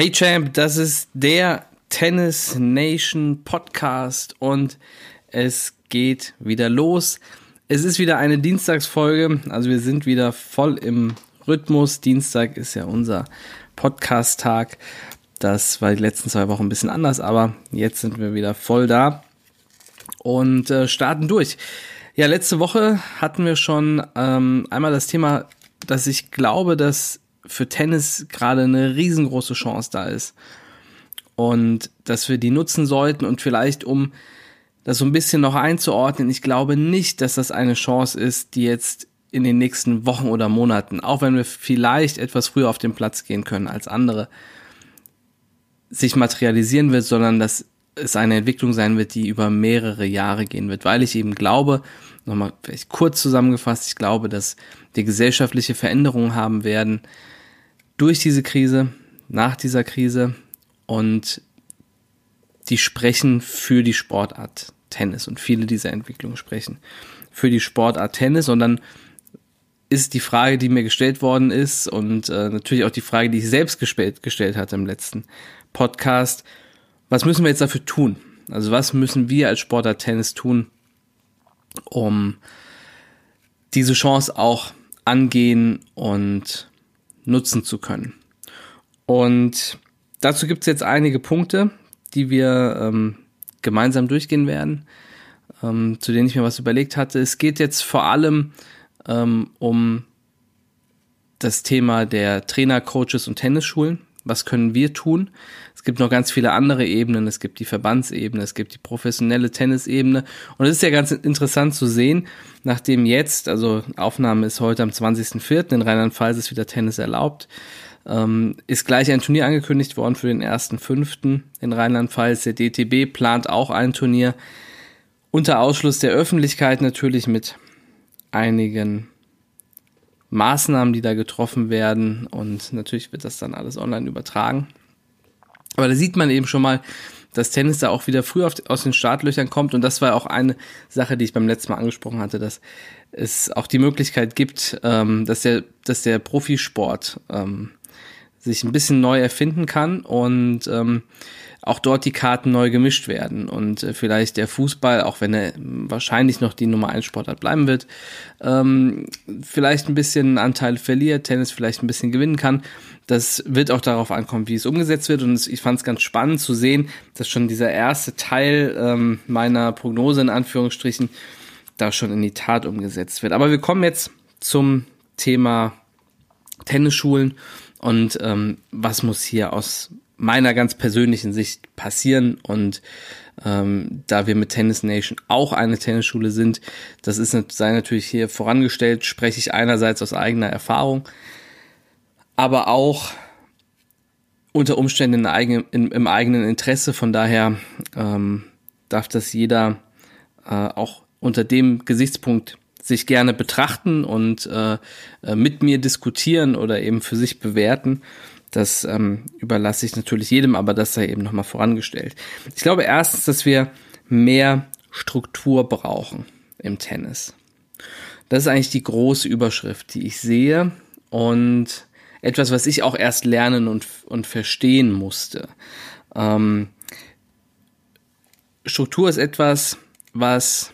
Hey Champ, das ist der Tennis Nation Podcast und es geht wieder los. Es ist wieder eine Dienstagsfolge, also wir sind wieder voll im Rhythmus. Dienstag ist ja unser Podcast-Tag. Das war die letzten zwei Wochen ein bisschen anders, aber jetzt sind wir wieder voll da und äh, starten durch. Ja, letzte Woche hatten wir schon ähm, einmal das Thema, dass ich glaube, dass für Tennis gerade eine riesengroße Chance da ist. Und dass wir die nutzen sollten und vielleicht um das so ein bisschen noch einzuordnen, ich glaube nicht, dass das eine Chance ist, die jetzt in den nächsten Wochen oder Monaten, auch wenn wir vielleicht etwas früher auf den Platz gehen können als andere, sich materialisieren wird, sondern dass es eine Entwicklung sein wird, die über mehrere Jahre gehen wird, weil ich eben glaube, nochmal vielleicht kurz zusammengefasst, ich glaube, dass wir gesellschaftliche Veränderungen haben werden, durch diese Krise, nach dieser Krise und die sprechen für die Sportart Tennis und viele dieser Entwicklungen sprechen für die Sportart Tennis und dann ist die Frage, die mir gestellt worden ist und äh, natürlich auch die Frage, die ich selbst gestellt, gestellt hatte im letzten Podcast, was müssen wir jetzt dafür tun? Also was müssen wir als Sportart Tennis tun, um diese Chance auch angehen und nutzen zu können. Und dazu gibt es jetzt einige Punkte, die wir ähm, gemeinsam durchgehen werden, ähm, zu denen ich mir was überlegt hatte. Es geht jetzt vor allem ähm, um das Thema der Trainer, Coaches und Tennisschulen. Was können wir tun? Es gibt noch ganz viele andere Ebenen. Es gibt die Verbandsebene, es gibt die professionelle Tennisebene. Und es ist ja ganz interessant zu sehen, nachdem jetzt, also Aufnahme ist heute am 20.04., in Rheinland-Pfalz ist wieder Tennis erlaubt, ähm, ist gleich ein Turnier angekündigt worden für den 1.05. in Rheinland-Pfalz. Der DTB plant auch ein Turnier unter Ausschluss der Öffentlichkeit natürlich mit einigen Maßnahmen, die da getroffen werden. Und natürlich wird das dann alles online übertragen. Aber da sieht man eben schon mal, dass Tennis da auch wieder früh aus den Startlöchern kommt. Und das war auch eine Sache, die ich beim letzten Mal angesprochen hatte, dass es auch die Möglichkeit gibt, ähm, dass der, dass der Profisport ähm, sich ein bisschen neu erfinden kann und ähm, auch dort die Karten neu gemischt werden und äh, vielleicht der Fußball, auch wenn er wahrscheinlich noch die Nummer 1 Sportart bleiben wird, ähm, vielleicht ein bisschen Anteil verliert, Tennis vielleicht ein bisschen gewinnen kann. Das wird auch darauf ankommen, wie es umgesetzt wird. Und ich fand es ganz spannend zu sehen, dass schon dieser erste Teil ähm, meiner Prognose in Anführungsstrichen da schon in die Tat umgesetzt wird. Aber wir kommen jetzt zum Thema Tennisschulen und ähm, was muss hier aus meiner ganz persönlichen Sicht passieren. Und ähm, da wir mit Tennis Nation auch eine Tennisschule sind, das ist sei natürlich hier vorangestellt, spreche ich einerseits aus eigener Erfahrung, aber auch unter Umständen in eigen, in, im eigenen Interesse. Von daher ähm, darf das jeder äh, auch unter dem Gesichtspunkt sich gerne betrachten und äh, äh mit mir diskutieren oder eben für sich bewerten. Das ähm, überlasse ich natürlich jedem, aber das sei eben nochmal vorangestellt. Ich glaube erstens, dass wir mehr Struktur brauchen im Tennis. Das ist eigentlich die große Überschrift, die ich sehe und etwas, was ich auch erst lernen und, und verstehen musste. Ähm, Struktur ist etwas, was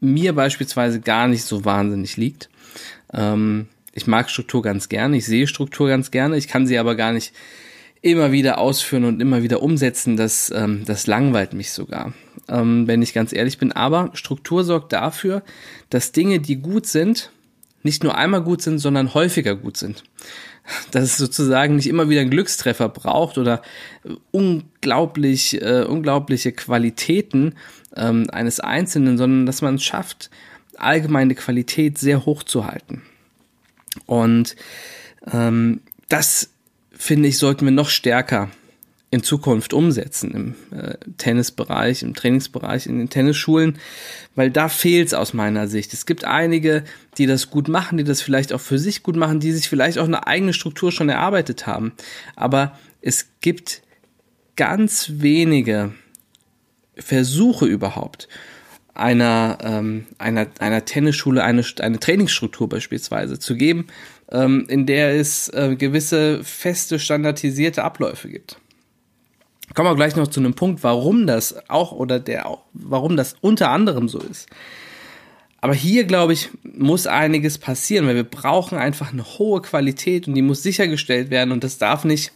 mir beispielsweise gar nicht so wahnsinnig liegt. Ähm, ich mag Struktur ganz gerne, ich sehe Struktur ganz gerne, ich kann sie aber gar nicht immer wieder ausführen und immer wieder umsetzen, das, ähm, das langweilt mich sogar, ähm, wenn ich ganz ehrlich bin. Aber Struktur sorgt dafür, dass Dinge, die gut sind, nicht nur einmal gut sind, sondern häufiger gut sind. Dass es sozusagen nicht immer wieder einen Glückstreffer braucht oder unglaublich, äh, unglaubliche Qualitäten ähm, eines Einzelnen, sondern dass man es schafft, allgemeine Qualität sehr hoch zu halten. Und ähm, das, finde ich, sollten wir noch stärker in Zukunft umsetzen im äh, Tennisbereich, im Trainingsbereich, in den Tennisschulen, weil da fehlt es aus meiner Sicht. Es gibt einige, die das gut machen, die das vielleicht auch für sich gut machen, die sich vielleicht auch eine eigene Struktur schon erarbeitet haben. Aber es gibt ganz wenige Versuche überhaupt, einer, ähm, einer, einer Tennisschule eine, eine Trainingsstruktur beispielsweise zu geben, ähm, in der es äh, gewisse feste, standardisierte Abläufe gibt. Kommen wir gleich noch zu einem Punkt, warum das auch oder der auch, warum das unter anderem so ist. Aber hier, glaube ich, muss einiges passieren, weil wir brauchen einfach eine hohe Qualität und die muss sichergestellt werden und das darf nicht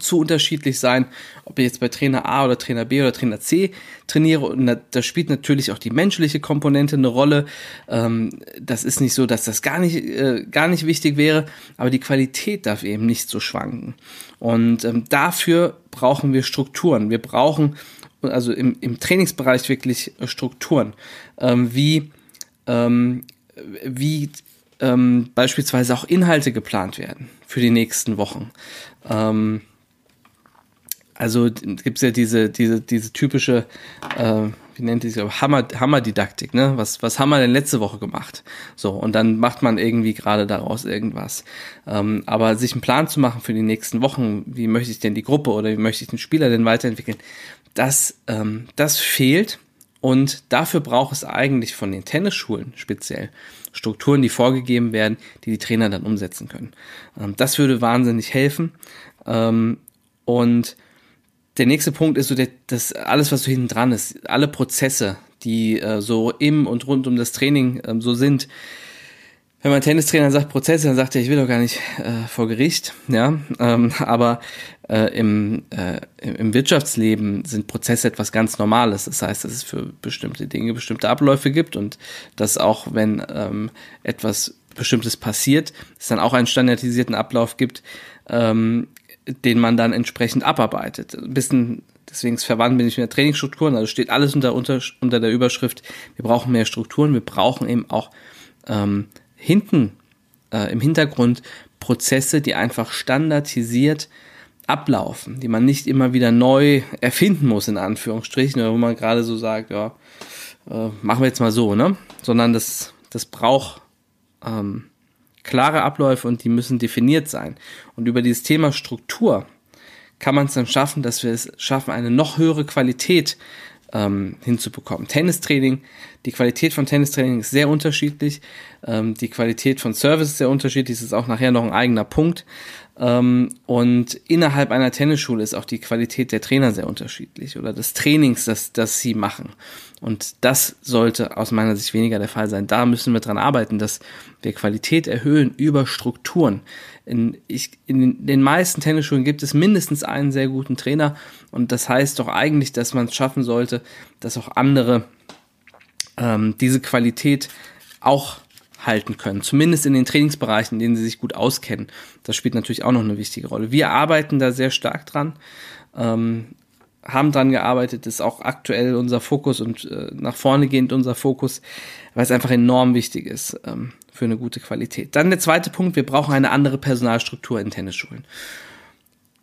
zu unterschiedlich sein, ob ich jetzt bei Trainer A oder Trainer B oder Trainer C trainiere. Und da, spielt natürlich auch die menschliche Komponente eine Rolle. Ähm, das ist nicht so, dass das gar nicht, äh, gar nicht wichtig wäre, aber die Qualität darf eben nicht so schwanken. Und ähm, dafür brauchen wir Strukturen. Wir brauchen also im, im Trainingsbereich wirklich Strukturen, ähm, wie, wie beispielsweise auch Inhalte geplant werden für die nächsten Wochen. Also gibt's ja diese, diese, diese typische, äh, wie nennt die sich, Hammer, Hammerdidaktik, ne? Was, was haben wir denn letzte Woche gemacht? So, und dann macht man irgendwie gerade daraus irgendwas. Ähm, aber sich einen Plan zu machen für die nächsten Wochen, wie möchte ich denn die Gruppe oder wie möchte ich den Spieler denn weiterentwickeln, das, ähm, das fehlt. Und dafür braucht es eigentlich von den Tennisschulen speziell Strukturen, die vorgegeben werden, die die Trainer dann umsetzen können. Ähm, das würde wahnsinnig helfen. Ähm, und der nächste Punkt ist so, der, das alles, was so hinten dran ist, alle Prozesse, die äh, so im und rund um das Training ähm, so sind. Wenn man Tennistrainer sagt Prozesse, dann sagt er, ich will doch gar nicht äh, vor Gericht, ja. Ähm, aber äh, im, äh, im Wirtschaftsleben sind Prozesse etwas ganz Normales. Das heißt, dass es für bestimmte Dinge bestimmte Abläufe gibt und dass auch wenn ähm, etwas Bestimmtes passiert, es dann auch einen standardisierten Ablauf gibt, ähm, den man dann entsprechend abarbeitet. Ein bisschen, deswegen verwandt bin ich mit der Trainingsstrukturen, also steht alles unter, unter, unter der Überschrift, wir brauchen mehr Strukturen, wir brauchen eben auch ähm, hinten äh, im Hintergrund Prozesse, die einfach standardisiert ablaufen, die man nicht immer wieder neu erfinden muss, in Anführungsstrichen, oder wo man gerade so sagt, ja, äh, machen wir jetzt mal so, ne? Sondern das, das braucht ähm, klare Abläufe und die müssen definiert sein. Und über dieses Thema Struktur kann man es dann schaffen, dass wir es schaffen, eine noch höhere Qualität ähm, hinzubekommen. Tennistraining, die Qualität von Tennistraining ist sehr unterschiedlich. Ähm, die Qualität von Service ist sehr unterschiedlich. Das ist auch nachher noch ein eigener Punkt. Ähm, und innerhalb einer Tennisschule ist auch die Qualität der Trainer sehr unterschiedlich oder des Trainings, das, das sie machen. Und das sollte aus meiner Sicht weniger der Fall sein. Da müssen wir dran arbeiten, dass wir Qualität erhöhen über Strukturen. In, ich, in den meisten Tennisschulen gibt es mindestens einen sehr guten Trainer und das heißt doch eigentlich, dass man es schaffen sollte, dass auch andere ähm, diese Qualität auch halten können. Zumindest in den Trainingsbereichen, in denen sie sich gut auskennen. Das spielt natürlich auch noch eine wichtige Rolle. Wir arbeiten da sehr stark dran, ähm, haben dran gearbeitet, ist auch aktuell unser Fokus und äh, nach vorne gehend unser Fokus, weil es einfach enorm wichtig ist ähm, für eine gute Qualität. Dann der zweite Punkt, wir brauchen eine andere Personalstruktur in Tennisschulen.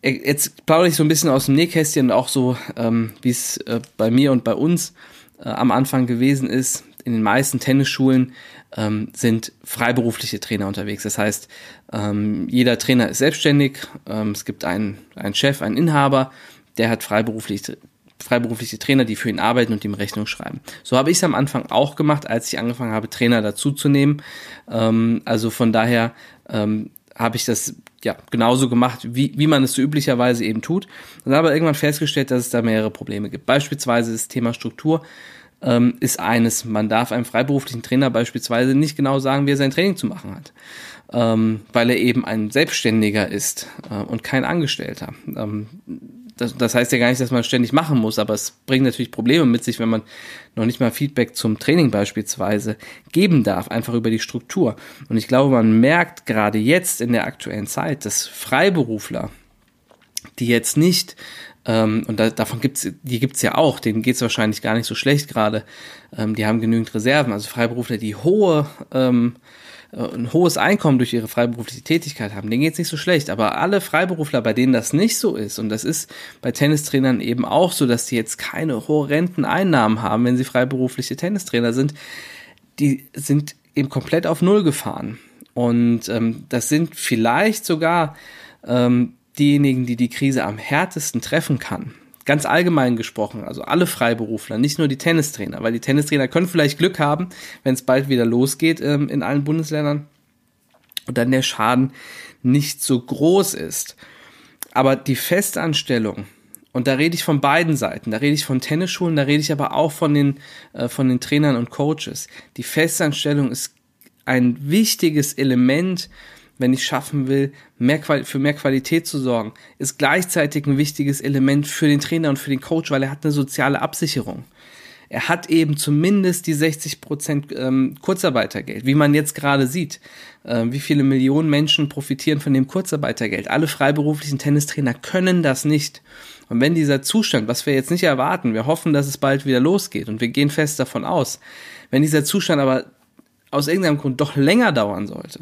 Jetzt plaudere ich so ein bisschen aus dem Nähkästchen auch so, ähm, wie es äh, bei mir und bei uns äh, am Anfang gewesen ist. In den meisten Tennisschulen ähm, sind freiberufliche Trainer unterwegs. Das heißt, ähm, jeder Trainer ist selbstständig. Ähm, es gibt einen, einen Chef, einen Inhaber, der hat freiberufliche, freiberufliche Trainer, die für ihn arbeiten und ihm Rechnung schreiben. So habe ich es am Anfang auch gemacht, als ich angefangen habe, Trainer dazuzunehmen. Ähm, also von daher ähm, habe ich das ja genauso gemacht, wie, wie man es so üblicherweise eben tut. Und dann aber irgendwann festgestellt, dass es da mehrere Probleme gibt. Beispielsweise das Thema Struktur ähm, ist eines. Man darf einem freiberuflichen Trainer beispielsweise nicht genau sagen, wie er sein Training zu machen hat, ähm, weil er eben ein Selbstständiger ist äh, und kein Angestellter. Ähm, das, das heißt ja gar nicht, dass man ständig machen muss, aber es bringt natürlich Probleme mit sich, wenn man noch nicht mal Feedback zum Training beispielsweise geben darf, einfach über die Struktur. Und ich glaube, man merkt gerade jetzt in der aktuellen Zeit, dass Freiberufler, die jetzt nicht ähm, und da, davon gibt's, die gibt's ja auch, denen geht's wahrscheinlich gar nicht so schlecht gerade. Ähm, die haben genügend Reserven, also Freiberufler, die hohe, ähm, äh, ein hohes Einkommen durch ihre freiberufliche Tätigkeit haben, denen geht's nicht so schlecht. Aber alle Freiberufler, bei denen das nicht so ist, und das ist bei Tennistrainern eben auch so, dass die jetzt keine horrenden Einnahmen haben, wenn sie freiberufliche Tennistrainer sind, die sind eben komplett auf Null gefahren. Und ähm, das sind vielleicht sogar ähm, diejenigen, die die Krise am härtesten treffen kann. ganz allgemein gesprochen, also alle Freiberufler, nicht nur die Tennistrainer, weil die Tennistrainer können vielleicht Glück haben, wenn es bald wieder losgeht ähm, in allen Bundesländern und dann der Schaden nicht so groß ist. Aber die Festanstellung, und da rede ich von beiden Seiten, da rede ich von Tennisschulen, da rede ich aber auch von den, äh, von den Trainern und Coaches. Die Festanstellung ist ein wichtiges Element, wenn ich schaffen will, mehr für mehr Qualität zu sorgen, ist gleichzeitig ein wichtiges Element für den Trainer und für den Coach, weil er hat eine soziale Absicherung. Er hat eben zumindest die 60 Prozent ähm, Kurzarbeitergeld, wie man jetzt gerade sieht. Äh, wie viele Millionen Menschen profitieren von dem Kurzarbeitergeld? Alle freiberuflichen Tennistrainer können das nicht. Und wenn dieser Zustand, was wir jetzt nicht erwarten, wir hoffen, dass es bald wieder losgeht und wir gehen fest davon aus, wenn dieser Zustand aber aus irgendeinem Grund doch länger dauern sollte,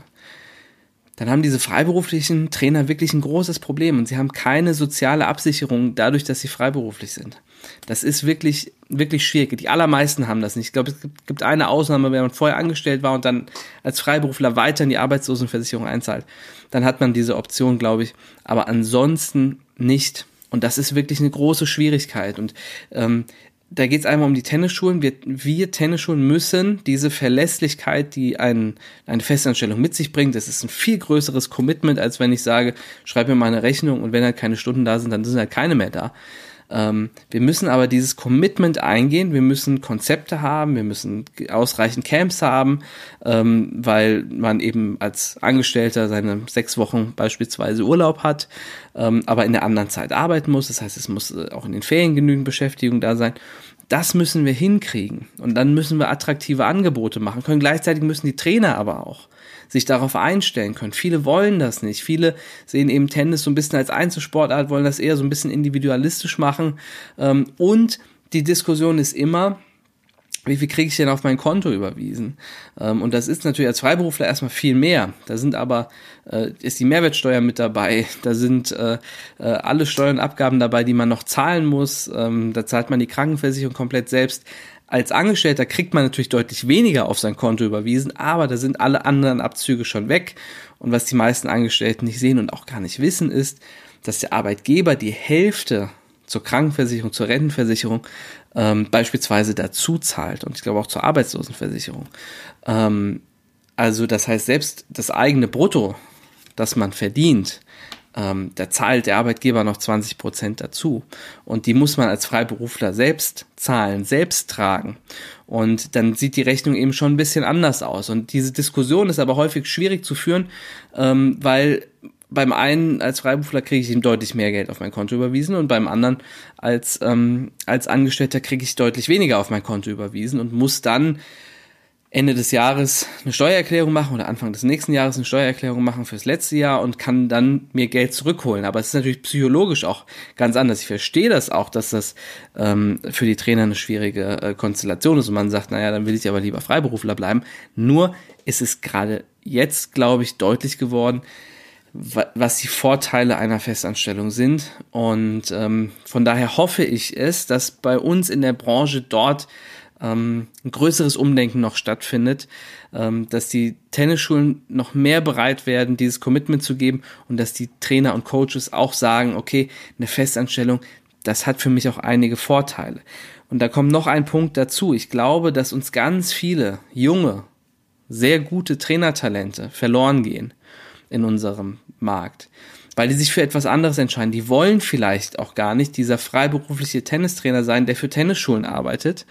dann haben diese freiberuflichen Trainer wirklich ein großes Problem und sie haben keine soziale Absicherung dadurch, dass sie freiberuflich sind. Das ist wirklich, wirklich schwierig. Die allermeisten haben das nicht. Ich glaube, es gibt eine Ausnahme, wenn man vorher angestellt war und dann als Freiberufler weiter in die Arbeitslosenversicherung einzahlt. Dann hat man diese Option, glaube ich. Aber ansonsten nicht. Und das ist wirklich eine große Schwierigkeit. Und ähm, da geht es einmal um die Tennisschulen. Wir, wir Tennisschulen müssen diese Verlässlichkeit, die ein, eine Festanstellung mit sich bringt, das ist ein viel größeres Commitment, als wenn ich sage, schreib mir mal eine Rechnung und wenn halt keine Stunden da sind, dann sind halt keine mehr da. Ähm, wir müssen aber dieses Commitment eingehen, wir müssen Konzepte haben, wir müssen ausreichend Camps haben, ähm, weil man eben als Angestellter seine sechs Wochen beispielsweise Urlaub hat, ähm, aber in der anderen Zeit arbeiten muss. Das heißt, es muss äh, auch in den Ferien genügend Beschäftigung da sein. Das müssen wir hinkriegen. Und dann müssen wir attraktive Angebote machen können. Gleichzeitig müssen die Trainer aber auch sich darauf einstellen können. Viele wollen das nicht. Viele sehen eben Tennis so ein bisschen als Einzelsportart, wollen das eher so ein bisschen individualistisch machen. Ähm, und die Diskussion ist immer, wie viel kriege ich denn auf mein Konto überwiesen? Ähm, und das ist natürlich als Freiberufler erstmal viel mehr. Da sind aber, äh, ist die Mehrwertsteuer mit dabei, da sind äh, äh, alle Steuern und Abgaben dabei, die man noch zahlen muss, ähm, da zahlt man die Krankenversicherung komplett selbst. Als Angestellter kriegt man natürlich deutlich weniger auf sein Konto überwiesen, aber da sind alle anderen Abzüge schon weg. Und was die meisten Angestellten nicht sehen und auch gar nicht wissen, ist, dass der Arbeitgeber die Hälfte zur Krankenversicherung, zur Rentenversicherung ähm, beispielsweise dazu zahlt und ich glaube auch zur Arbeitslosenversicherung. Ähm, also das heißt, selbst das eigene Brutto, das man verdient, ähm, da zahlt der Arbeitgeber noch 20 Prozent dazu. Und die muss man als Freiberufler selbst zahlen, selbst tragen. Und dann sieht die Rechnung eben schon ein bisschen anders aus. Und diese Diskussion ist aber häufig schwierig zu führen, ähm, weil beim einen als Freiberufler kriege ich ihm deutlich mehr Geld auf mein Konto überwiesen und beim anderen als, ähm, als Angestellter kriege ich deutlich weniger auf mein Konto überwiesen und muss dann Ende des Jahres eine Steuererklärung machen oder Anfang des nächsten Jahres eine Steuererklärung machen fürs letzte Jahr und kann dann mir Geld zurückholen. Aber es ist natürlich psychologisch auch ganz anders. Ich verstehe das auch, dass das ähm, für die Trainer eine schwierige äh, Konstellation ist und man sagt, naja, dann will ich aber lieber Freiberufler bleiben. Nur ist es gerade jetzt, glaube ich, deutlich geworden, was die Vorteile einer Festanstellung sind. Und ähm, von daher hoffe ich es, dass bei uns in der Branche dort ähm, ein größeres Umdenken noch stattfindet, ähm, dass die Tennisschulen noch mehr bereit werden, dieses Commitment zu geben und dass die Trainer und Coaches auch sagen, okay, eine Festanstellung, das hat für mich auch einige Vorteile. Und da kommt noch ein Punkt dazu. Ich glaube, dass uns ganz viele junge, sehr gute Trainertalente verloren gehen in unserem Markt weil die sich für etwas anderes entscheiden. Die wollen vielleicht auch gar nicht dieser freiberufliche Tennistrainer sein, der für Tennisschulen arbeitet,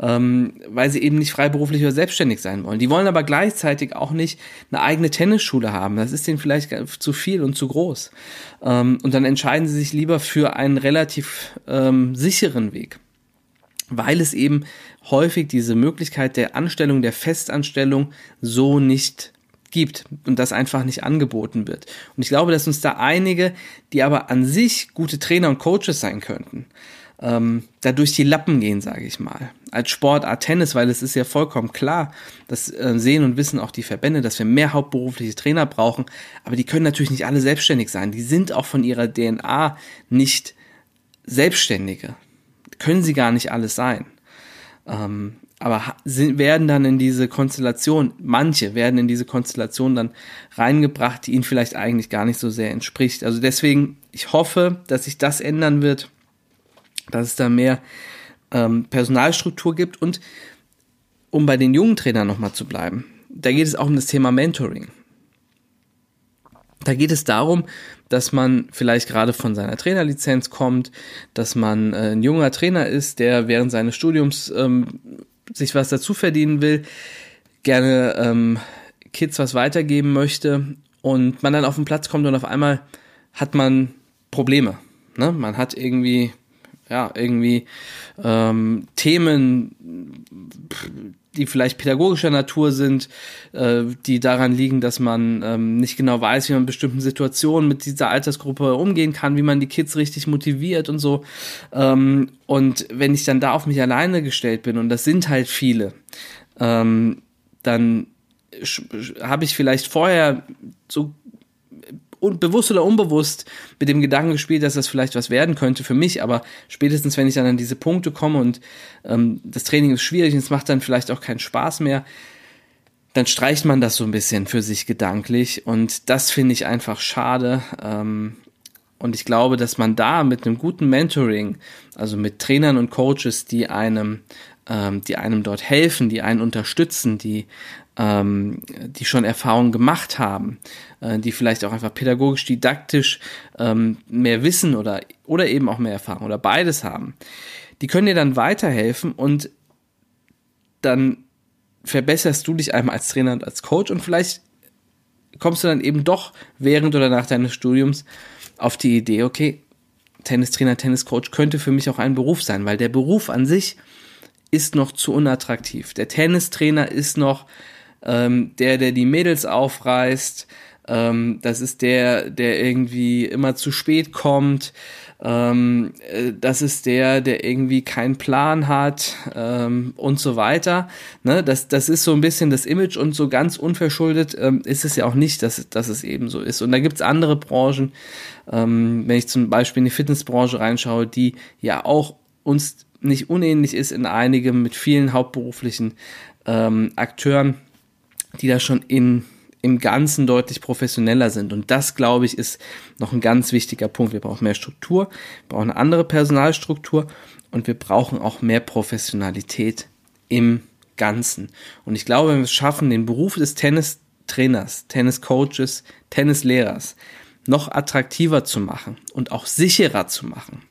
ähm, weil sie eben nicht freiberuflich oder selbstständig sein wollen. Die wollen aber gleichzeitig auch nicht eine eigene Tennisschule haben. Das ist denen vielleicht zu viel und zu groß. Ähm, und dann entscheiden sie sich lieber für einen relativ ähm, sicheren Weg weil es eben häufig diese Möglichkeit der Anstellung, der Festanstellung so nicht gibt und das einfach nicht angeboten wird. Und ich glaube, dass uns da einige, die aber an sich gute Trainer und Coaches sein könnten, ähm, da durch die Lappen gehen, sage ich mal. Als Sportart Tennis, weil es ist ja vollkommen klar, das äh, sehen und wissen auch die Verbände, dass wir mehr hauptberufliche Trainer brauchen, aber die können natürlich nicht alle selbstständig sein. Die sind auch von ihrer DNA nicht Selbstständige. Können sie gar nicht alles sein. Ähm, aber sind, werden dann in diese Konstellation, manche werden in diese Konstellation dann reingebracht, die ihnen vielleicht eigentlich gar nicht so sehr entspricht. Also deswegen, ich hoffe, dass sich das ändern wird dass es da mehr ähm, Personalstruktur gibt und um bei den jungen Trainern nochmal zu bleiben, da geht es auch um das Thema Mentoring. Da geht es darum, dass man vielleicht gerade von seiner Trainerlizenz kommt, dass man äh, ein junger Trainer ist, der während seines Studiums ähm, sich was dazu verdienen will, gerne ähm, Kids was weitergeben möchte und man dann auf den Platz kommt und auf einmal hat man Probleme. Ne? Man hat irgendwie ja, irgendwie ähm, Themen, die vielleicht pädagogischer Natur sind, äh, die daran liegen, dass man ähm, nicht genau weiß, wie man in bestimmten Situationen mit dieser Altersgruppe umgehen kann, wie man die Kids richtig motiviert und so. Ähm, und wenn ich dann da auf mich alleine gestellt bin, und das sind halt viele, ähm, dann habe ich vielleicht vorher so bewusst oder unbewusst mit dem Gedanken gespielt, dass das vielleicht was werden könnte für mich, aber spätestens, wenn ich dann an diese Punkte komme und ähm, das Training ist schwierig und es macht dann vielleicht auch keinen Spaß mehr, dann streicht man das so ein bisschen für sich gedanklich und das finde ich einfach schade. Ähm, und ich glaube, dass man da mit einem guten Mentoring, also mit Trainern und Coaches, die einem, ähm, die einem dort helfen, die einen unterstützen, die ähm, die schon Erfahrungen gemacht haben, äh, die vielleicht auch einfach pädagogisch, didaktisch ähm, mehr Wissen oder, oder eben auch mehr Erfahrung oder beides haben, die können dir dann weiterhelfen und dann verbesserst du dich einmal als Trainer und als Coach und vielleicht kommst du dann eben doch während oder nach deines Studiums auf die Idee, okay, Tennistrainer, Tenniscoach könnte für mich auch ein Beruf sein, weil der Beruf an sich ist noch zu unattraktiv. Der Tennistrainer ist noch ähm, der, der die Mädels aufreißt, ähm, das ist der, der irgendwie immer zu spät kommt, ähm, äh, das ist der, der irgendwie keinen Plan hat ähm, und so weiter. Ne? Das, das ist so ein bisschen das Image und so ganz unverschuldet ähm, ist es ja auch nicht, dass, dass es eben so ist. Und da gibt's andere Branchen, ähm, wenn ich zum Beispiel in die Fitnessbranche reinschaue, die ja auch uns nicht unähnlich ist in einigem mit vielen hauptberuflichen ähm, Akteuren die da schon in, im Ganzen deutlich professioneller sind. Und das, glaube ich, ist noch ein ganz wichtiger Punkt. Wir brauchen mehr Struktur, wir brauchen eine andere Personalstruktur und wir brauchen auch mehr Professionalität im Ganzen. Und ich glaube, wenn wir es schaffen, den Beruf des Tennistrainers, Tenniscoaches, Tennislehrers noch attraktiver zu machen und auch sicherer zu machen,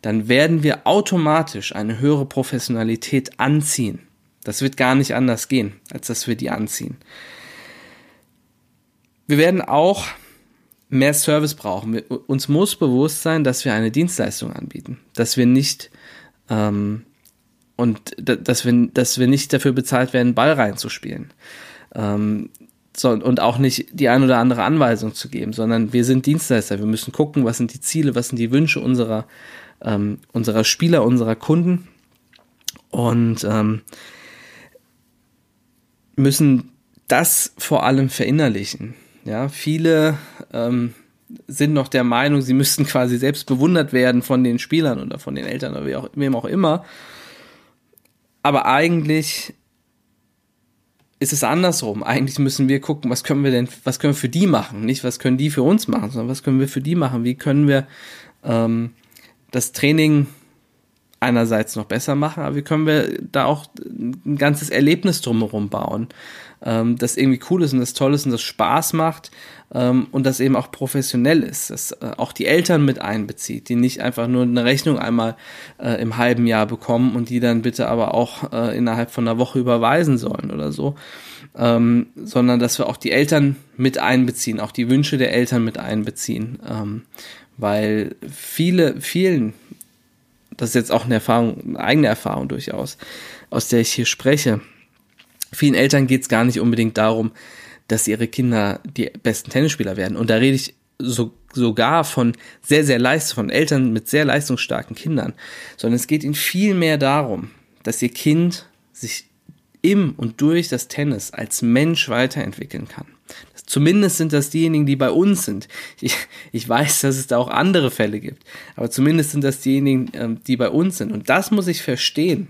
dann werden wir automatisch eine höhere Professionalität anziehen. Das wird gar nicht anders gehen, als dass wir die anziehen. Wir werden auch mehr Service brauchen. Wir, uns muss bewusst sein, dass wir eine Dienstleistung anbieten, dass wir nicht ähm, und dass wir, dass wir nicht dafür bezahlt werden, Ball reinzuspielen. Ähm, so, und auch nicht die ein oder andere Anweisung zu geben, sondern wir sind Dienstleister. Wir müssen gucken, was sind die Ziele, was sind die Wünsche unserer, ähm, unserer Spieler, unserer Kunden. Und ähm, müssen das vor allem verinnerlichen. Ja, viele ähm, sind noch der Meinung, sie müssten quasi selbst bewundert werden von den Spielern oder von den Eltern oder auch, wem auch immer. Aber eigentlich ist es andersrum. Eigentlich müssen wir gucken, was können wir denn, was können wir für die machen? Nicht, was können die für uns machen, sondern was können wir für die machen? Wie können wir ähm, das Training einerseits noch besser machen, aber wie können wir da auch ein ganzes Erlebnis drumherum bauen, ähm, das irgendwie cool ist und das toll ist und das Spaß macht ähm, und das eben auch professionell ist, das äh, auch die Eltern mit einbezieht, die nicht einfach nur eine Rechnung einmal äh, im halben Jahr bekommen und die dann bitte aber auch äh, innerhalb von einer Woche überweisen sollen oder so, ähm, sondern dass wir auch die Eltern mit einbeziehen, auch die Wünsche der Eltern mit einbeziehen, ähm, weil viele, vielen das ist jetzt auch eine Erfahrung, eine eigene Erfahrung durchaus, aus der ich hier spreche. Vielen Eltern geht es gar nicht unbedingt darum, dass ihre Kinder die besten Tennisspieler werden. Und da rede ich so, sogar von sehr, sehr leist, von Eltern mit sehr leistungsstarken Kindern, sondern es geht ihnen viel mehr darum, dass ihr Kind sich im und durch das Tennis als Mensch weiterentwickeln kann. Zumindest sind das diejenigen, die bei uns sind. Ich, ich weiß, dass es da auch andere Fälle gibt, aber zumindest sind das diejenigen, ähm, die bei uns sind. Und das muss ich verstehen.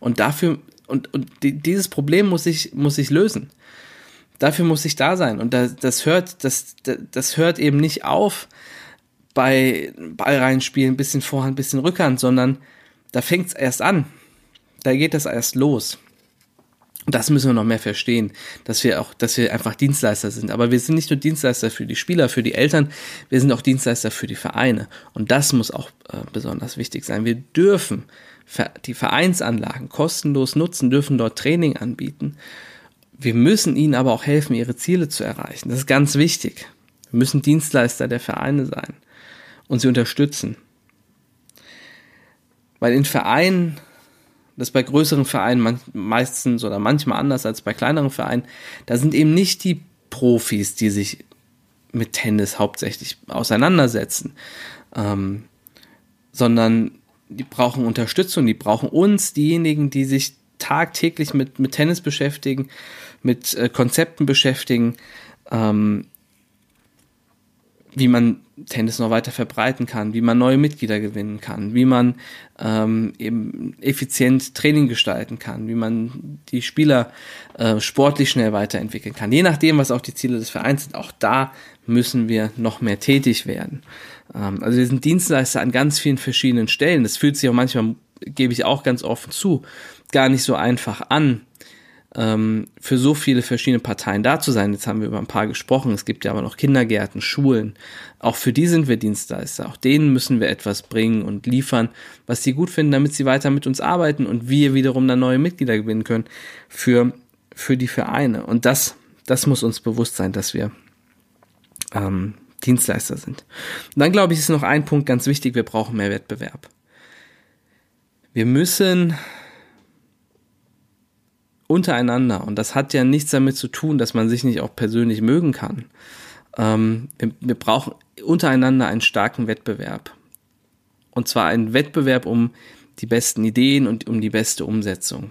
Und dafür, und, und dieses Problem muss ich, muss ich lösen. Dafür muss ich da sein. Und das, das hört, das, das hört eben nicht auf bei Ball reinspielen, bisschen Vorhand, bisschen Rückhand, sondern da fängt es erst an. Da geht das erst los. Das müssen wir noch mehr verstehen, dass wir auch, dass wir einfach Dienstleister sind. Aber wir sind nicht nur Dienstleister für die Spieler, für die Eltern, wir sind auch Dienstleister für die Vereine. Und das muss auch äh, besonders wichtig sein. Wir dürfen die Vereinsanlagen kostenlos nutzen, dürfen dort Training anbieten. Wir müssen ihnen aber auch helfen, ihre Ziele zu erreichen. Das ist ganz wichtig. Wir müssen Dienstleister der Vereine sein und sie unterstützen. Weil in Vereinen das ist bei größeren Vereinen meistens oder manchmal anders als bei kleineren Vereinen. Da sind eben nicht die Profis, die sich mit Tennis hauptsächlich auseinandersetzen, ähm, sondern die brauchen Unterstützung, die brauchen uns, diejenigen, die sich tagtäglich mit, mit Tennis beschäftigen, mit äh, Konzepten beschäftigen, ähm, wie man Tennis noch weiter verbreiten kann, wie man neue Mitglieder gewinnen kann, wie man ähm, eben effizient Training gestalten kann, wie man die Spieler äh, sportlich schnell weiterentwickeln kann. Je nachdem, was auch die Ziele des Vereins sind, auch da müssen wir noch mehr tätig werden. Ähm, also wir sind Dienstleister an ganz vielen verschiedenen Stellen. Das fühlt sich auch manchmal, gebe ich auch ganz offen zu, gar nicht so einfach an, ähm, für so viele verschiedene Parteien da zu sein. Jetzt haben wir über ein paar gesprochen. Es gibt ja aber noch Kindergärten, Schulen. Auch für die sind wir Dienstleister. Auch denen müssen wir etwas bringen und liefern, was sie gut finden, damit sie weiter mit uns arbeiten und wir wiederum dann neue Mitglieder gewinnen können für, für die Vereine. Und das, das muss uns bewusst sein, dass wir ähm, Dienstleister sind. Und dann glaube ich, ist noch ein Punkt ganz wichtig. Wir brauchen mehr Wettbewerb. Wir müssen untereinander, und das hat ja nichts damit zu tun, dass man sich nicht auch persönlich mögen kann. Ähm, wir, wir brauchen untereinander einen starken Wettbewerb. Und zwar einen Wettbewerb um die besten Ideen und um die beste Umsetzung.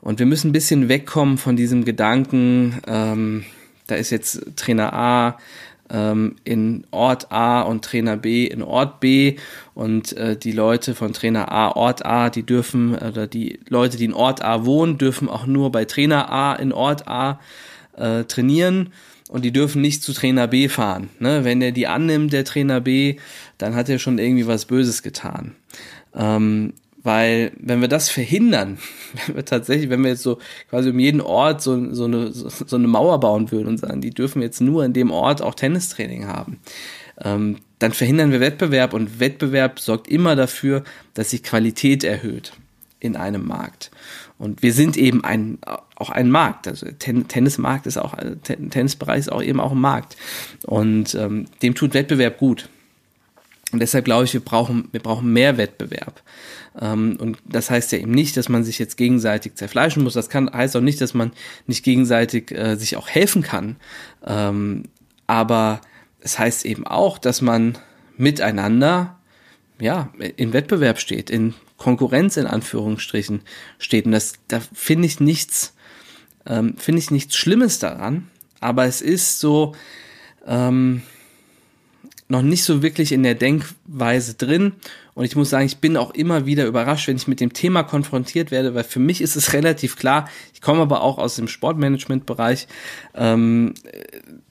Und wir müssen ein bisschen wegkommen von diesem Gedanken, ähm, da ist jetzt Trainer A ähm, in Ort A und Trainer B in Ort B und äh, die Leute von Trainer A Ort A, die dürfen, oder die Leute, die in Ort A wohnen, dürfen auch nur bei Trainer A in Ort A äh, trainieren und die dürfen nicht zu Trainer B fahren. Ne? Wenn er die annimmt, der Trainer B, dann hat er schon irgendwie was Böses getan. Ähm, weil wenn wir das verhindern, wenn wir tatsächlich, wenn wir jetzt so quasi um jeden Ort so, so, eine, so eine Mauer bauen würden und sagen, die dürfen jetzt nur in dem Ort auch Tennistraining haben, ähm, dann verhindern wir Wettbewerb und Wettbewerb sorgt immer dafür, dass sich Qualität erhöht in einem Markt. Und wir sind eben ein, auch ein Markt. Also Ten Tennismarkt ist auch, Tennisbereich ist auch eben auch ein Markt. Und ähm, dem tut Wettbewerb gut. Und deshalb glaube ich, wir brauchen, wir brauchen mehr Wettbewerb. Ähm, und das heißt ja eben nicht, dass man sich jetzt gegenseitig zerfleischen muss. Das kann, heißt auch nicht, dass man nicht gegenseitig äh, sich auch helfen kann. Ähm, aber es heißt eben auch, dass man miteinander ja, in Wettbewerb steht, in Konkurrenz in Anführungsstrichen steht. Und das, da finde ich nichts, ähm, finde ich nichts Schlimmes daran. Aber es ist so, ähm, noch nicht so wirklich in der Denkweise drin. Und ich muss sagen, ich bin auch immer wieder überrascht, wenn ich mit dem Thema konfrontiert werde, weil für mich ist es relativ klar, ich komme aber auch aus dem Sportmanagement-Bereich, ähm,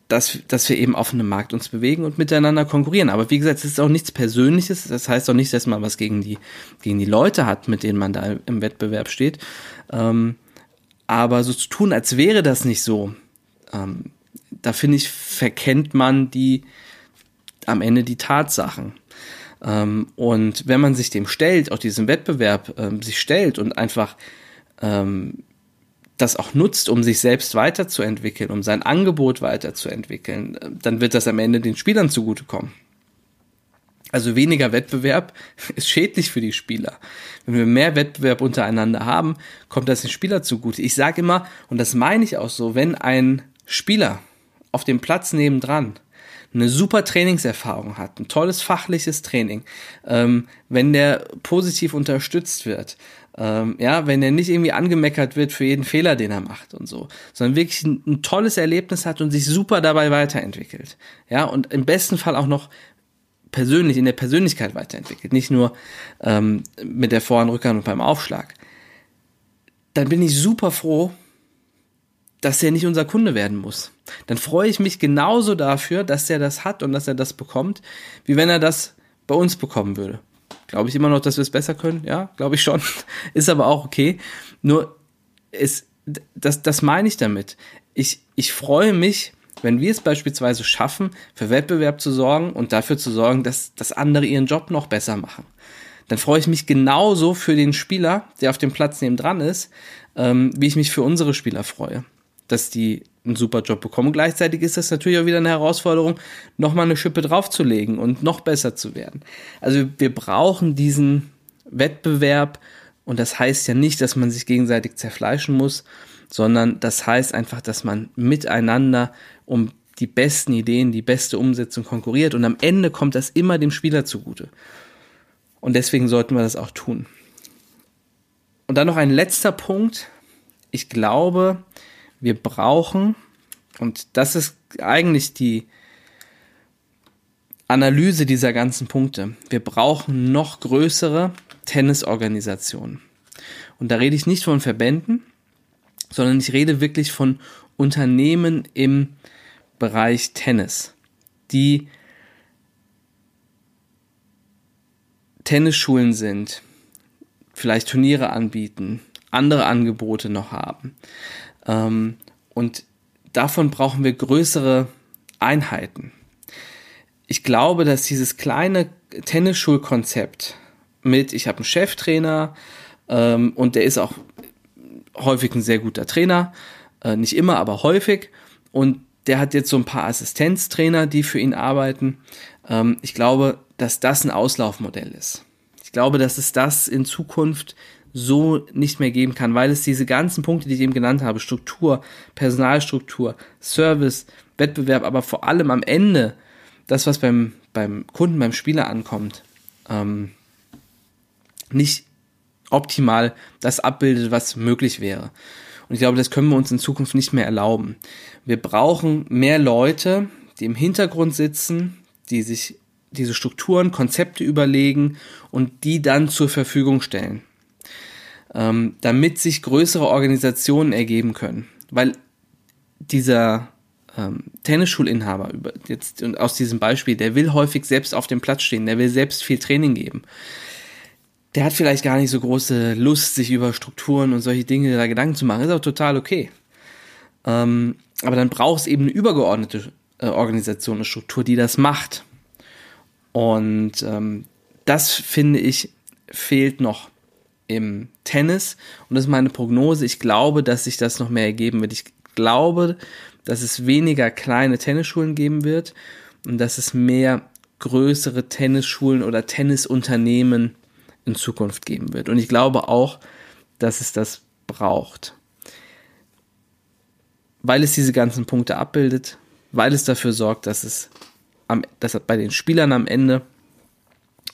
dass, dass wir eben auf einem Markt uns bewegen und miteinander konkurrieren. Aber wie gesagt, es ist auch nichts Persönliches. Das heißt auch nicht, dass man was gegen die, gegen die Leute hat, mit denen man da im Wettbewerb steht. Ähm, aber so zu tun, als wäre das nicht so, ähm, da finde ich, verkennt man die, am Ende die Tatsachen. Ähm, und wenn man sich dem stellt, auch diesem Wettbewerb ähm, sich stellt und einfach ähm, das auch nutzt, um sich selbst weiterzuentwickeln, um sein Angebot weiterzuentwickeln, äh, dann wird das am Ende den Spielern zugutekommen. Also weniger Wettbewerb ist schädlich für die Spieler. Wenn wir mehr Wettbewerb untereinander haben, kommt das den Spieler zugute. Ich sage immer, und das meine ich auch so, wenn ein Spieler auf dem Platz nebendran eine super Trainingserfahrung hat, ein tolles fachliches Training, ähm, wenn der positiv unterstützt wird, ähm, ja, wenn er nicht irgendwie angemeckert wird für jeden Fehler, den er macht und so, sondern wirklich ein, ein tolles Erlebnis hat und sich super dabei weiterentwickelt, ja, und im besten Fall auch noch persönlich in der Persönlichkeit weiterentwickelt, nicht nur ähm, mit der Vorhand, Rückhand und beim Aufschlag, dann bin ich super froh, dass er nicht unser Kunde werden muss. Dann freue ich mich genauso dafür, dass er das hat und dass er das bekommt, wie wenn er das bei uns bekommen würde. Glaube ich immer noch, dass wir es besser können? Ja, glaube ich schon. Ist aber auch okay. Nur, es, das, das meine ich damit. Ich, ich freue mich, wenn wir es beispielsweise schaffen, für Wettbewerb zu sorgen und dafür zu sorgen, dass, dass andere ihren Job noch besser machen. Dann freue ich mich genauso für den Spieler, der auf dem Platz neben dran ist, ähm, wie ich mich für unsere Spieler freue dass die einen super Job bekommen. gleichzeitig ist das natürlich auch wieder eine Herausforderung, nochmal eine Schippe draufzulegen und noch besser zu werden. Also wir brauchen diesen Wettbewerb und das heißt ja nicht, dass man sich gegenseitig zerfleischen muss, sondern das heißt einfach, dass man miteinander um die besten Ideen, die beste Umsetzung konkurriert und am Ende kommt das immer dem Spieler zugute. Und deswegen sollten wir das auch tun. Und dann noch ein letzter Punkt. Ich glaube, wir brauchen, und das ist eigentlich die Analyse dieser ganzen Punkte, wir brauchen noch größere Tennisorganisationen. Und da rede ich nicht von Verbänden, sondern ich rede wirklich von Unternehmen im Bereich Tennis, die Tennisschulen sind, vielleicht Turniere anbieten, andere Angebote noch haben. Ähm, und davon brauchen wir größere Einheiten. Ich glaube, dass dieses kleine Tennisschulkonzept mit, ich habe einen Cheftrainer ähm, und der ist auch häufig ein sehr guter Trainer, äh, nicht immer, aber häufig. Und der hat jetzt so ein paar Assistenztrainer, die für ihn arbeiten. Ähm, ich glaube, dass das ein Auslaufmodell ist. Ich glaube, dass es das in Zukunft so nicht mehr geben kann, weil es diese ganzen Punkte, die ich eben genannt habe, Struktur, Personalstruktur, Service, Wettbewerb, aber vor allem am Ende das, was beim, beim Kunden, beim Spieler ankommt, ähm, nicht optimal das abbildet, was möglich wäre. Und ich glaube, das können wir uns in Zukunft nicht mehr erlauben. Wir brauchen mehr Leute, die im Hintergrund sitzen, die sich diese Strukturen, Konzepte überlegen und die dann zur Verfügung stellen ähm, damit sich größere Organisationen ergeben können. Weil dieser ähm, Tennisschulinhaber über, jetzt und aus diesem Beispiel, der will häufig selbst auf dem Platz stehen, der will selbst viel Training geben. Der hat vielleicht gar nicht so große Lust, sich über Strukturen und solche Dinge da Gedanken zu machen. Ist auch total okay. Ähm, aber dann braucht es eben eine übergeordnete äh, Organisation, eine Struktur, die das macht. Und ähm, das finde ich fehlt noch im Tennis. Und das ist meine Prognose. Ich glaube, dass sich das noch mehr ergeben wird. Ich glaube, dass es weniger kleine Tennisschulen geben wird und dass es mehr größere Tennisschulen oder Tennisunternehmen in Zukunft geben wird. Und ich glaube auch, dass es das braucht. Weil es diese ganzen Punkte abbildet, weil es dafür sorgt, dass es am, dass bei den Spielern am Ende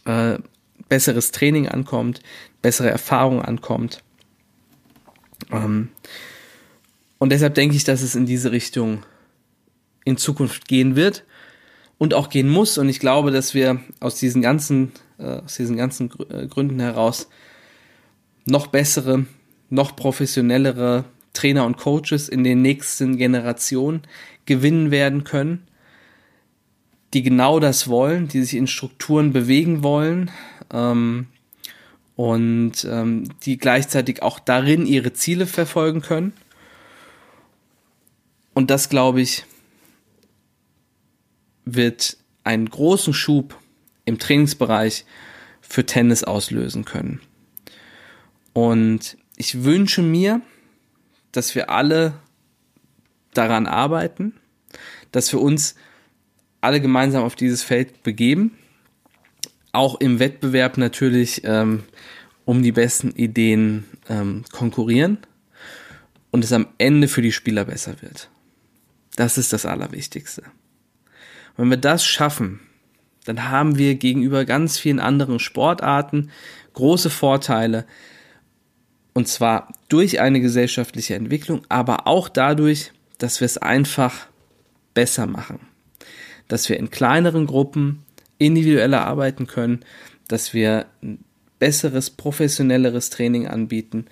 äh, besseres Training ankommt, bessere Erfahrung ankommt. Ähm, und deshalb denke ich, dass es in diese Richtung in Zukunft gehen wird und auch gehen muss. Und ich glaube, dass wir aus diesen ganzen, äh, aus diesen ganzen äh, Gründen heraus noch bessere, noch professionellere Trainer und Coaches in den nächsten Generationen gewinnen werden können, die genau das wollen, die sich in Strukturen bewegen wollen, ähm, und ähm, die gleichzeitig auch darin ihre Ziele verfolgen können. Und das, glaube ich, wird einen großen Schub im Trainingsbereich für Tennis auslösen können. Und ich wünsche mir, dass wir alle daran arbeiten, dass wir uns alle gemeinsam auf dieses Feld begeben auch im Wettbewerb natürlich ähm, um die besten Ideen ähm, konkurrieren und es am Ende für die Spieler besser wird. Das ist das Allerwichtigste. wenn wir das schaffen, dann haben wir gegenüber ganz vielen anderen Sportarten große Vorteile. Und zwar durch eine gesellschaftliche Entwicklung, aber auch dadurch, dass wir es einfach besser machen. Dass wir in kleineren Gruppen individueller arbeiten können, dass wir ein besseres, professionelleres Training anbieten.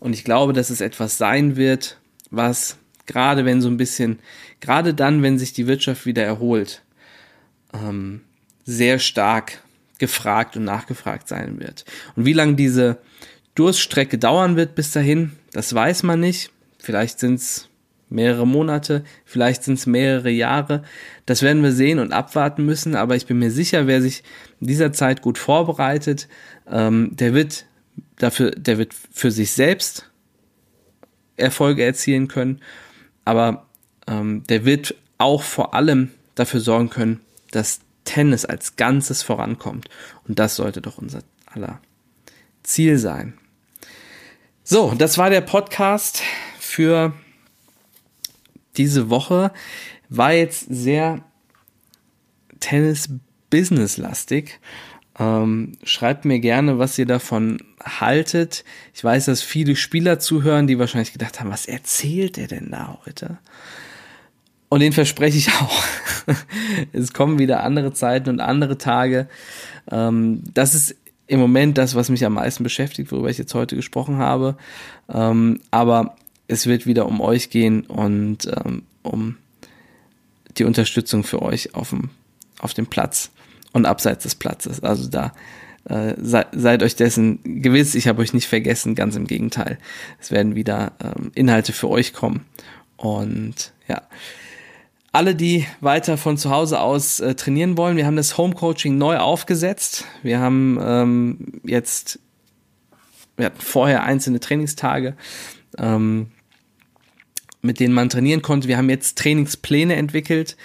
Und ich glaube, dass es etwas sein wird, was gerade wenn so ein bisschen, gerade dann, wenn sich die Wirtschaft wieder erholt, ähm, sehr stark gefragt und nachgefragt sein wird. Und wie lange diese Durststrecke dauern wird bis dahin, das weiß man nicht. Vielleicht sind es mehrere Monate, vielleicht sind es mehrere Jahre. Das werden wir sehen und abwarten müssen, aber ich bin mir sicher, wer sich in dieser Zeit gut vorbereitet, ähm, der wird dafür, der wird für sich selbst Erfolge erzielen können, aber ähm, der wird auch vor allem dafür sorgen können, dass Tennis als Ganzes vorankommt. Und das sollte doch unser aller Ziel sein. So, das war der Podcast für diese Woche. War jetzt sehr Tennis-Business-lastig. Ähm, schreibt mir gerne, was ihr davon haltet. Ich weiß, dass viele Spieler zuhören, die wahrscheinlich gedacht haben, was erzählt er denn da heute? Und den verspreche ich auch. es kommen wieder andere Zeiten und andere Tage. Ähm, das ist im Moment das, was mich am meisten beschäftigt, worüber ich jetzt heute gesprochen habe. Ähm, aber es wird wieder um euch gehen und ähm, um die Unterstützung für euch auf dem, auf dem Platz und abseits des Platzes. Also da äh, sei, seid euch dessen gewiss, ich habe euch nicht vergessen, ganz im Gegenteil. Es werden wieder ähm, Inhalte für euch kommen. Und ja, alle, die weiter von zu Hause aus äh, trainieren wollen, wir haben das Home Coaching neu aufgesetzt. Wir haben ähm, jetzt, wir hatten vorher einzelne Trainingstage. Ähm, mit denen man trainieren konnte. Wir haben jetzt Trainingspläne entwickelt,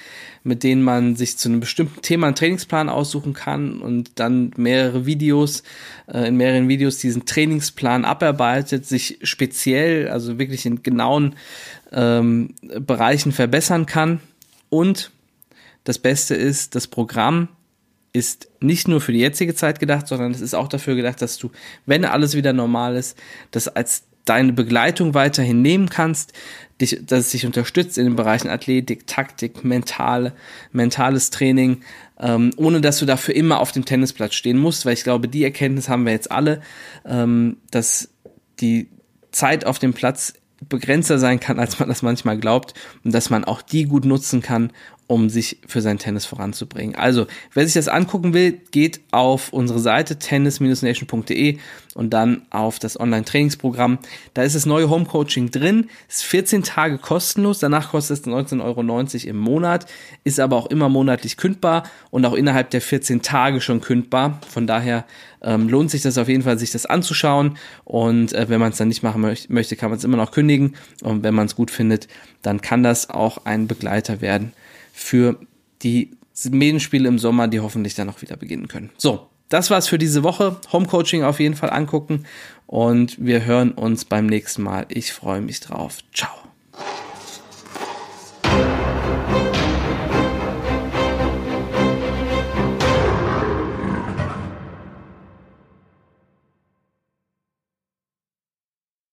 mit denen man sich zu einem bestimmten Thema einen Trainingsplan aussuchen kann und dann mehrere Videos, äh, in mehreren Videos diesen Trainingsplan abarbeitet, sich speziell, also wirklich in genauen ähm, Bereichen verbessern kann. Und das Beste ist, das Programm ist nicht nur für die jetzige Zeit gedacht, sondern es ist auch dafür gedacht, dass du, wenn alles wieder normal ist, das als deine Begleitung weiterhin nehmen kannst, dich, dass es dich unterstützt in den Bereichen Athletik, Taktik, mentale, mentales Training, ähm, ohne dass du dafür immer auf dem Tennisplatz stehen musst, weil ich glaube, die Erkenntnis haben wir jetzt alle, ähm, dass die Zeit auf dem Platz begrenzter sein kann, als man das manchmal glaubt und dass man auch die gut nutzen kann, um sich für sein Tennis voranzubringen. Also, wer sich das angucken will, geht auf unsere Seite tennis-nation.de und dann auf das Online-Trainingsprogramm. Da ist das neue Home-Coaching drin, ist 14 Tage kostenlos, danach kostet es 19,90 Euro im Monat, ist aber auch immer monatlich kündbar und auch innerhalb der 14 Tage schon kündbar. Von daher ähm, lohnt sich das auf jeden Fall, sich das anzuschauen und äh, wenn man es dann nicht machen möchte, kann man es immer noch kündigen und wenn man es gut findet, dann kann das auch ein Begleiter werden für die Medienspiele im Sommer, die hoffentlich dann auch wieder beginnen können. So, das war's für diese Woche. Homecoaching auf jeden Fall angucken und wir hören uns beim nächsten Mal. Ich freue mich drauf. Ciao.